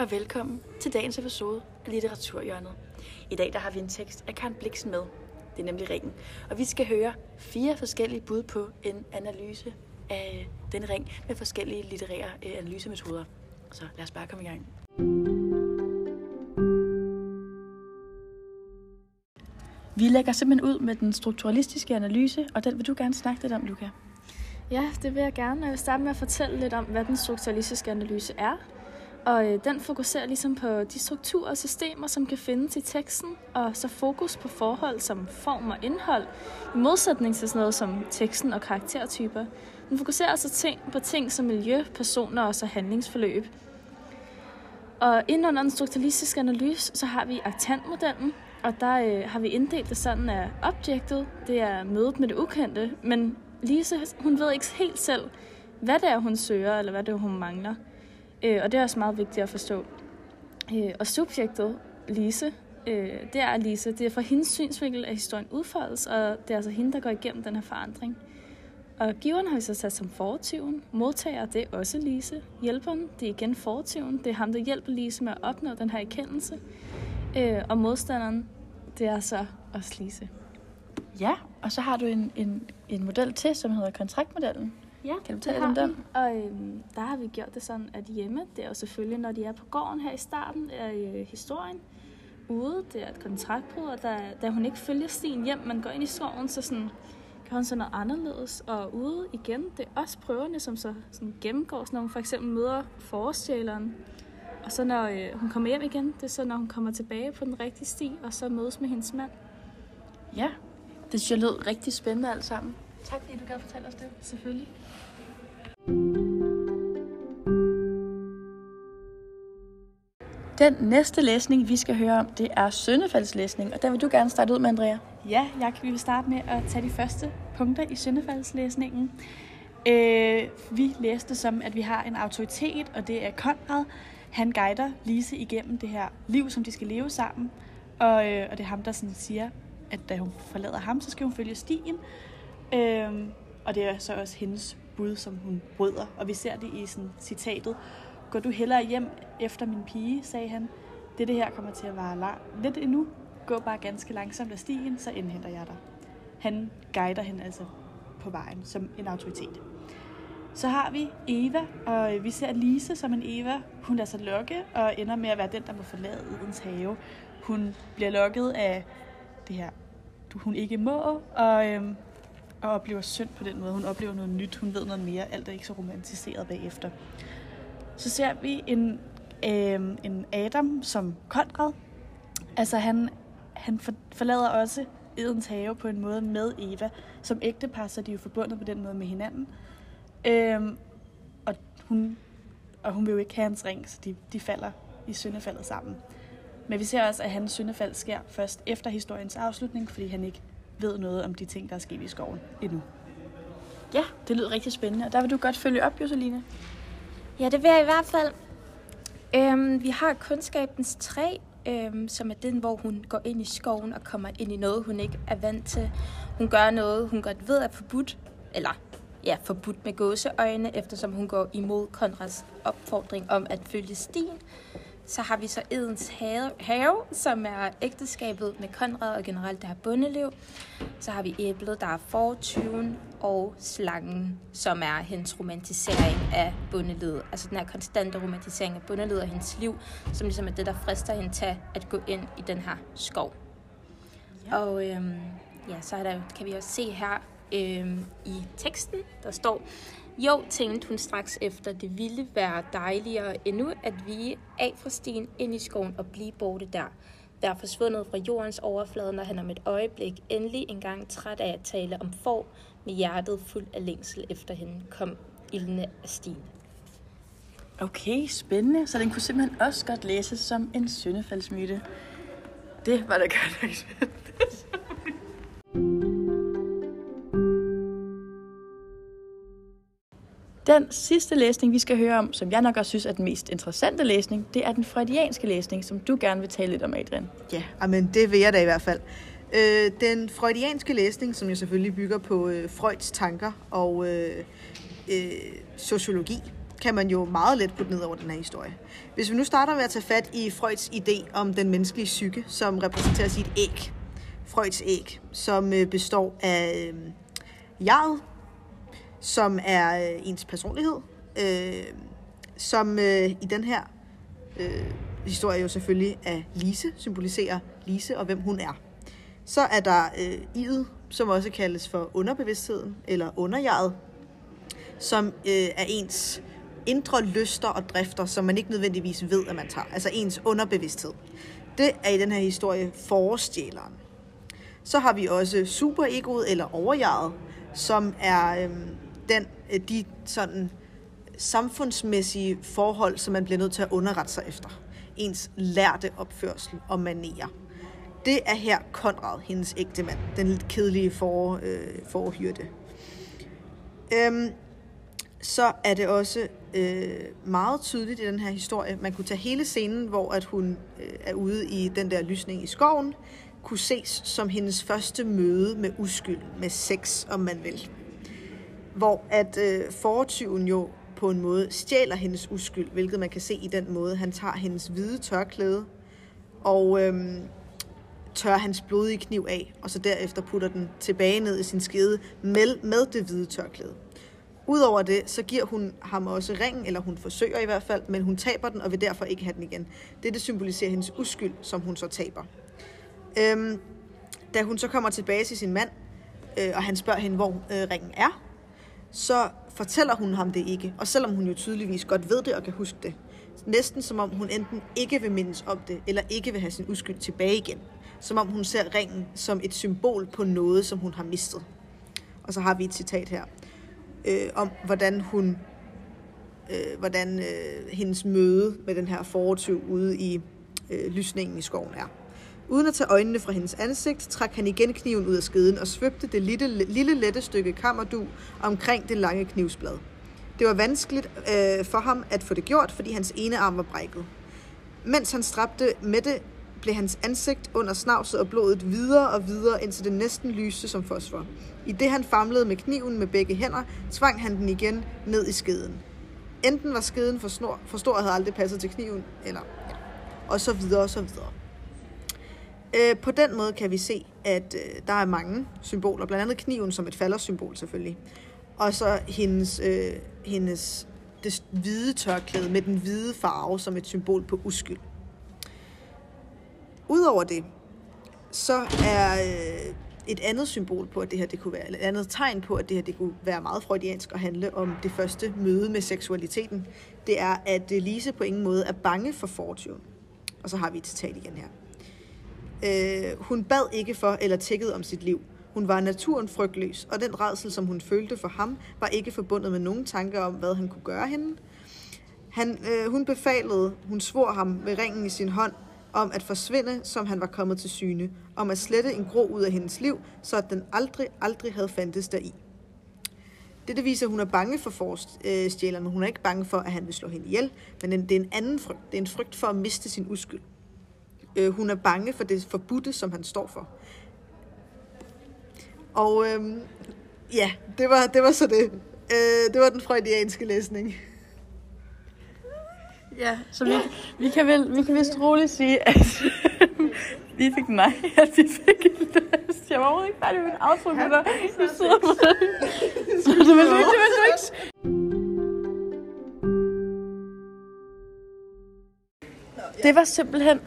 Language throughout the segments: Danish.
og velkommen til dagens episode af Litteraturhjørnet. I dag der har vi en tekst af Karen Bliksen med. Det er nemlig ringen. Og vi skal høre fire forskellige bud på en analyse af den ring med forskellige litterære øh, analysemetoder. Så lad os bare komme i gang. Vi lægger simpelthen ud med den strukturalistiske analyse, og den vil du gerne snakke lidt om, Luca. Ja, det vil jeg gerne. Jeg vil starte med at fortælle lidt om, hvad den strukturalistiske analyse er. Og øh, den fokuserer ligesom på de strukturer og systemer, som kan findes i teksten, og så fokus på forhold som form og indhold, i modsætning til sådan noget som teksten og karaktertyper. Den fokuserer altså ting på ting som miljø, personer og så handlingsforløb. Og inden under den strukturalistiske analyse, så har vi aktantmodellen, og der øh, har vi inddelt det sådan, at objektet, det er mødet med det ukendte, men Lise, hun ved ikke helt selv, hvad det er, hun søger, eller hvad det er, hun mangler. Øh, og det er også meget vigtigt at forstå. Øh, og subjektet, Lise, øh, det er Lise. Det er fra hendes synsvinkel, at historien udfoldes, og det er altså hende, der går igennem den her forandring. Og giveren har vi så sat som fortyven. Modtager, det er også Lise. Hjælperen, det er igen fortyven. Det er ham, der hjælper Lise med at opnå den her erkendelse. Øh, og modstanderen, det er så også Lise. Ja, og så har du en, en, en model til, som hedder kontraktmodellen. Ja, Kan du tale om den? Og øhm, der har vi gjort det sådan, at hjemme, det er jo selvfølgelig, når de er på gården her i starten af øh, historien. Ude, det er et kontraktbrud, og da, da hun ikke følger stien hjem, men går ind i skoven, så sådan, gør hun så noget anderledes. Og ude igen, det er også prøverne, som så sådan gennemgår, så når hun for eksempel møder forestjæleren. Og så når øh, hun kommer hjem igen, det er så, når hun kommer tilbage på den rigtige sti, og så mødes med hendes mand. Ja, det synes jeg lød rigtig spændende alt sammen. Tak fordi du gad fortælle os det. Selvfølgelig. Den næste læsning, vi skal høre om, det er Søndefaldslæsning, og den vil du gerne starte ud med, Andrea. Ja, jeg vi vil starte med at tage de første punkter i Søndefaldslæsningen. Øh, vi læste som, at vi har en autoritet, og det er Konrad. Han guider Lise igennem det her liv, som de skal leve sammen. Og, øh, og det er ham, der sådan siger, at da hun forlader ham, så skal hun følge stien. Øh, og det er så også hendes bud, som hun bryder. Og vi ser det i sådan, citatet. Går du hellere hjem efter min pige, sagde han. Det, det her kommer til at vare lang- lidt endnu. Gå bare ganske langsomt af stien, så indhenter jeg dig. Han guider hende altså på vejen som en autoritet. Så har vi Eva, og vi ser Lise som en Eva. Hun lader sig lokke og ender med at være den, der må forlade Edens have. Hun bliver lokket af det her, du- hun ikke må, og, øhm, og oplever synd på den måde. Hun oplever noget nyt, hun ved noget mere. Alt er ikke så romantiseret bagefter. Så ser vi en, øh, en Adam som Konrad. Altså han, han for, forlader også Edens have på en måde med Eva. Som ægtepar, så er de jo forbundet på den måde med hinanden. Øh, og, hun, og hun vil jo ikke have hans ring, så de, de falder i syndefaldet sammen. Men vi ser også, at hans syndefald sker først efter historiens afslutning, fordi han ikke ved noget om de ting, der er sket i skoven endnu. Ja, det lyder rigtig spændende, og der vil du godt følge op, Joseline. Ja, det vil jeg i hvert fald. Øhm, vi har kundskabens træ, øhm, som er den, hvor hun går ind i skoven og kommer ind i noget, hun ikke er vant til. Hun gør noget, hun godt ved er forbudt, eller ja, forbudt med gåseøjne, eftersom hun går imod Konrads opfordring om at følge stien. Så har vi så Edens have, have, som er ægteskabet med Konrad og generelt det her bundeliv. Så har vi æblet, der er fortyven, og slangen, som er hendes romantisering af bundelivet. Altså den her konstante romantisering af bundelivet og hendes liv, som ligesom er det, der frister hende til at gå ind i den her skov. Ja. Og øhm, ja, så er der, kan vi også se her øhm, i teksten, der står, jo, tænkte hun straks efter, det ville være dejligere endnu at vige af fra stien ind i skoven og blive borte der. Der er forsvundet fra jordens overflade, når han om et øjeblik endelig engang træt af at tale om får, med hjertet fuld af længsel efter hende, kom ildene af stien. Okay, spændende. Så den kunne simpelthen også godt læses som en syndefaldsmyte. Det var da godt Den sidste læsning, vi skal høre om, som jeg nok også synes er den mest interessante læsning, det er den freudianske læsning, som du gerne vil tale lidt om, Adrian. Ja, men det vil jeg da i hvert fald. Øh, den freudianske læsning, som jo selvfølgelig bygger på øh, Freuds tanker og øh, øh, sociologi, kan man jo meget let putte ned over den her historie. Hvis vi nu starter med at tage fat i Freuds idé om den menneskelige psyke, som repræsenterer sit et æg. Freuds æg, som øh, består af øh, jeg, som er øh, ens personlighed, øh, som øh, i den her øh, historie jo selvfølgelig er Lise, symboliserer Lise og hvem hun er. Så er der øh, idet, som også kaldes for underbevidstheden, eller underjeget, som øh, er ens indre lyster og drifter, som man ikke nødvendigvis ved, at man tager. Altså ens underbevidsthed. Det er i den her historie forestjæleren. Så har vi også superegoet eller overjeget, som er øh, den, øh, de sådan samfundsmæssige forhold, som man bliver nødt til at underrette sig efter. Ens lærte opførsel og manerer. Det er her Konrad, hendes ægte mand, den lidt kedelige for, øh, forhyrte. Øhm, så er det også øh, meget tydeligt i den her historie. Man kunne tage hele scenen, hvor at hun øh, er ude i den der lysning i skoven, kunne ses som hendes første møde med uskyld, med sex, om man vil. Hvor at øh, fortyven jo på en måde stjæler hendes uskyld, hvilket man kan se i den måde, han tager hendes hvide tørklæde og øh, tør hans blodige kniv af, og så derefter putter den tilbage ned i sin skede med, med det hvide tørklæde. Udover det, så giver hun ham også ringen, eller hun forsøger i hvert fald, men hun taber den og vil derfor ikke have den igen. Det, det symboliserer hendes uskyld, som hun så taber. Øhm, da hun så kommer tilbage til sin mand, øh, og han spørger hende, hvor øh, ringen er, så fortæller hun ham det ikke. Og selvom hun jo tydeligvis godt ved det og kan huske det. Næsten som om hun enten ikke vil mindes om det, eller ikke vil have sin uskyld tilbage igen. Som om hun ser ringen som et symbol på noget, som hun har mistet. Og så har vi et citat her øh, om, hvordan hun, øh, hvordan øh, hendes møde med den her fortyv ude i øh, lysningen i skoven er. Uden at tage øjnene fra hendes ansigt, trak han igen kniven ud af skeden og svøbte det lille, lille lette stykke kammerdu omkring det lange knivsblad. Det var vanskeligt øh, for ham at få det gjort, fordi hans ene arm var brækket. Mens han strabte med det, blev hans ansigt under snavset og blodet videre og videre, indtil det næsten lyste som fosfor. I det han famlede med kniven med begge hænder, tvang han den igen ned i skeden. Enten var skeden for, snor, for stor og havde aldrig passet til kniven, eller ja, og så videre og så videre. Øh, på den måde kan vi se, at øh, der er mange symboler, blandt andet kniven som et faldersymbol selvfølgelig. Og så hendes, øh, hendes det hvide tørklæde med den hvide farve som et symbol på uskyld. Udover det, så er øh, et andet symbol på, at det her det kunne være, eller et andet tegn på, at det her det kunne være meget freudiansk og handle om det første møde med seksualiteten, det er, at øh, Lise på ingen måde er bange for fortune. Og så har vi et citat igen her. Øh, hun bad ikke for eller tækkede om sit liv. Hun var naturen frygtløs, og den redsel, som hun følte for ham, var ikke forbundet med nogen tanker om, hvad han kunne gøre hende. Han, øh, hun befalede, hun svor ham med ringen i sin hånd, om at forsvinde, som han var kommet til syne, om at slette en gro ud af hendes liv, så at den aldrig, aldrig havde fandtes deri. Det viser, at hun er bange for forstjælerne. Hun er ikke bange for, at han vil slå hende ihjel, men det er en anden frygt. Det er en frygt for at miste sin uskyld. Øh, hun er bange for det forbudte, som han står for. Og øh, ja, det var, det var så det. Øh, det var den freudianske læsning. Ja, så vi, vi, kan vel, vi kan vist roligt sige, at vi fik nej, at vi fik en løst. Jeg var overhovedet ikke færdig med en outro med dig. Du sidder på det. Så det ikke, det ikke. Det var simpelthen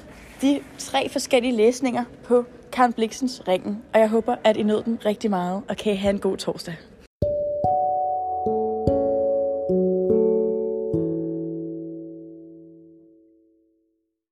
de tre forskellige læsninger på Karen Bliksens Ringen, og jeg håber, at I nød den rigtig meget, og kan I have en god torsdag.